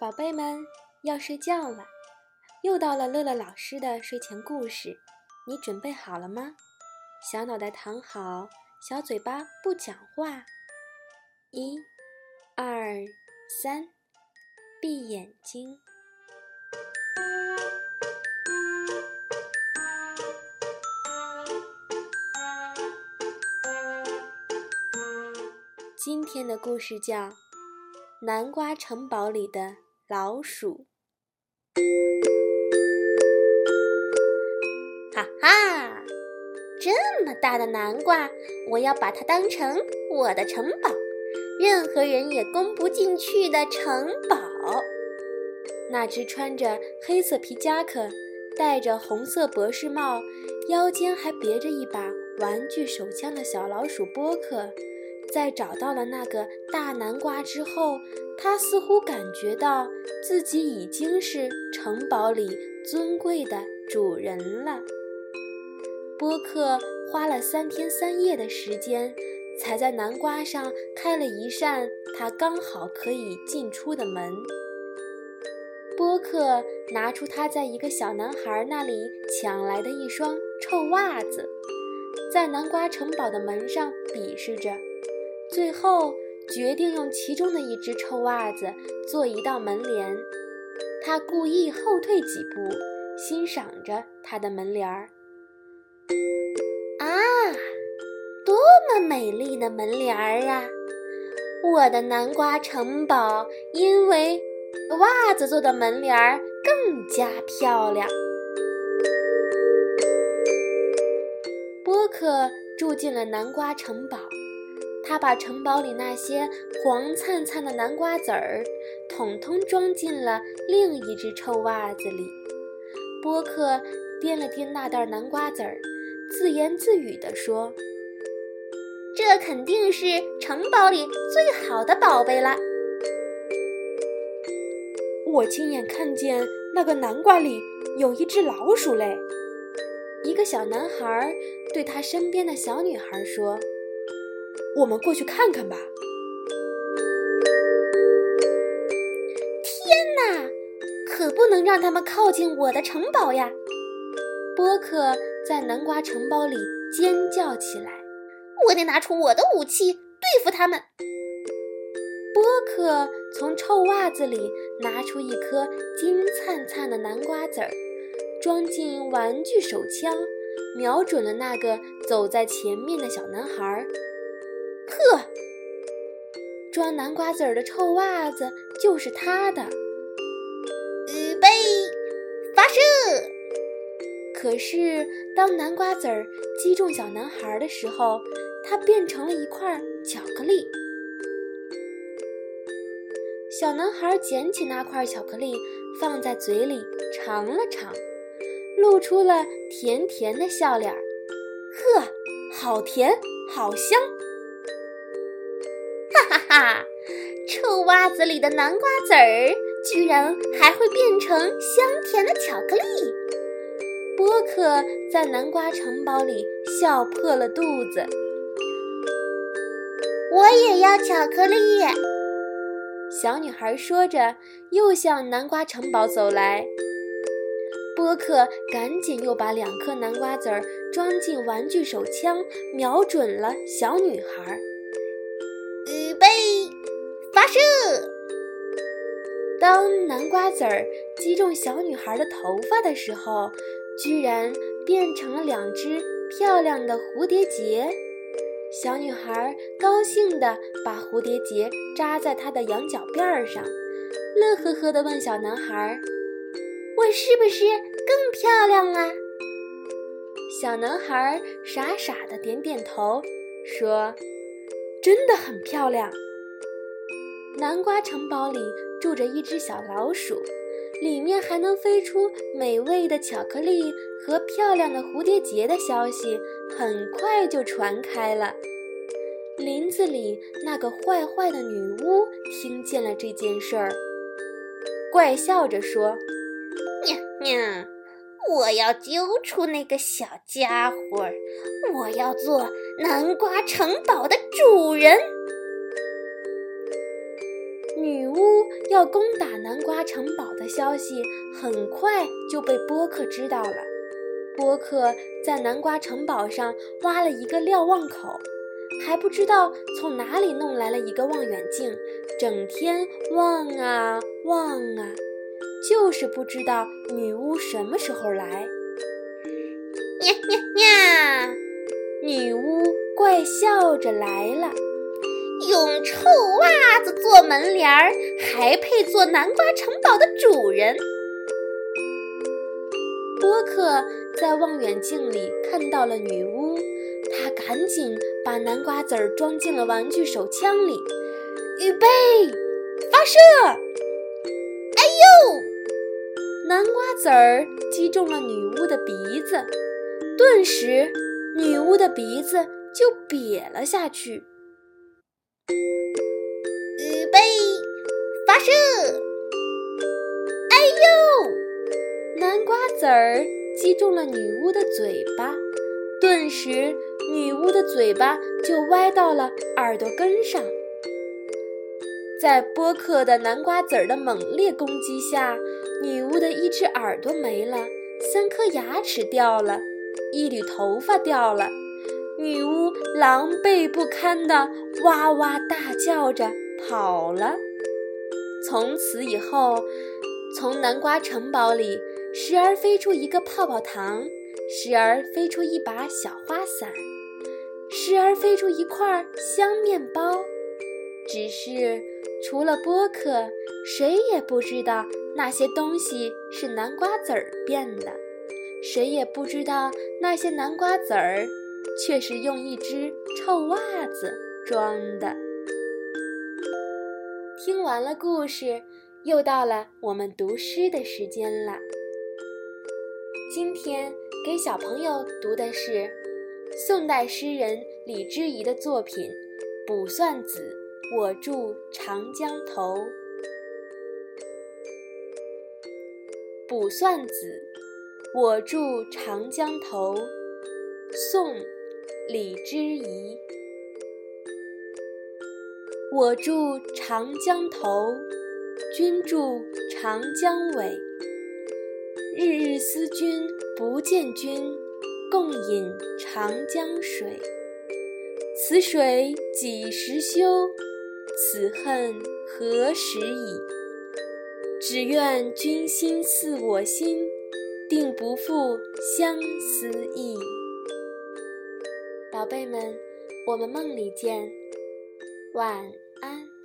宝贝们要睡觉了，又到了乐乐老师的睡前故事，你准备好了吗？小脑袋躺好，小嘴巴不讲话。一、二、三，闭眼睛。今天的故事叫《南瓜城堡里的老鼠》。哈哈，这么大的南瓜，我要把它当成我的城堡，任何人也攻不进去的城堡。那只穿着黑色皮夹克、戴着红色博士帽、腰间还别着一把玩具手枪的小老鼠波克。在找到了那个大南瓜之后，他似乎感觉到自己已经是城堡里尊贵的主人了。波克花了三天三夜的时间，才在南瓜上开了一扇他刚好可以进出的门。波克拿出他在一个小男孩那里抢来的一双臭袜子，在南瓜城堡的门上比试着。最后决定用其中的一只臭袜子做一道门帘，他故意后退几步，欣赏着他的门帘儿。啊，多么美丽的门帘儿啊！我的南瓜城堡因为袜子做的门帘儿更加漂亮。波克住进了南瓜城堡。他把城堡里那些黄灿灿的南瓜籽儿，统统装进了另一只臭袜子里。波克掂了掂那袋南瓜籽儿，自言自语地说：“这肯定是城堡里最好的宝贝了。我亲眼看见那个南瓜里有一只老鼠嘞。”一个小男孩对他身边的小女孩说。我们过去看看吧。天哪，可不能让他们靠近我的城堡呀！波克在南瓜城堡里尖叫起来：“我得拿出我的武器对付他们！”波克从臭袜子里拿出一颗金灿灿的南瓜籽儿，装进玩具手枪，瞄准了那个走在前面的小男孩。呵，装南瓜籽儿的臭袜子就是他的。预备，发射！可是当南瓜籽儿击中小男孩的时候，它变成了一块巧克力。小男孩捡起那块巧克力，放在嘴里尝了尝，露出了甜甜的笑脸儿。呵，好甜，好香！哈哈，臭袜子里的南瓜籽儿居然还会变成香甜的巧克力！波克在南瓜城堡里笑破了肚子。我也要巧克力！小女孩说着，又向南瓜城堡走来。波克赶紧又把两颗南瓜籽儿装进玩具手枪，瞄准了小女孩。飞发射！当南瓜籽儿击中小女孩的头发的时候，居然变成了两只漂亮的蝴蝶结。小女孩高兴地把蝴蝶结扎在她的羊角辫上，乐呵呵地问小男孩：“我是不是更漂亮啊？”小男孩傻傻地点点头，说：“真的很漂亮。”南瓜城堡里住着一只小老鼠，里面还能飞出美味的巧克力和漂亮的蝴蝶结的消息，很快就传开了。林子里那个坏坏的女巫听见了这件事儿，怪笑着说：“喵喵，我要揪出那个小家伙，我要做南瓜城堡的主人。”女巫要攻打南瓜城堡的消息很快就被波克知道了。波克在南瓜城堡上挖了一个瞭望口，还不知道从哪里弄来了一个望远镜，整天望啊望啊，就是不知道女巫什么时候来。呀呀呀！女巫怪笑着来了。用臭袜子做门帘儿，还配做南瓜城堡的主人。波克在望远镜里看到了女巫，他赶紧把南瓜籽儿装进了玩具手枪里，预备发射！哎呦，南瓜籽儿击中了女巫的鼻子，顿时女巫的鼻子就瘪了下去。预备发射！哎呦，南瓜籽儿击中了女巫的嘴巴，顿时女巫的嘴巴就歪到了耳朵根上。在波克的南瓜籽儿的猛烈攻击下，女巫的一只耳朵没了，三颗牙齿掉了，一缕头发掉了。女巫狼狈不堪地哇哇大叫着跑了。从此以后，从南瓜城堡里时而飞出一个泡泡糖，时而飞出一把小花伞，时而飞出一块香面包。只是除了波克，谁也不知道那些东西是南瓜籽儿变的，谁也不知道那些南瓜籽儿却是用一只臭袜子装的。听完了故事，又到了我们读诗的时间了。今天给小朋友读的是宋代诗人李之仪的作品《卜算子·我住长江头》。《卜算子·我住长江头》，宋·李之仪。我住长江头，君住长江尾。日日思君不见君，共饮长江水。此水几时休？此恨何时已？只愿君心似我心，定不负相思意。宝贝们，我们梦里见。晚安。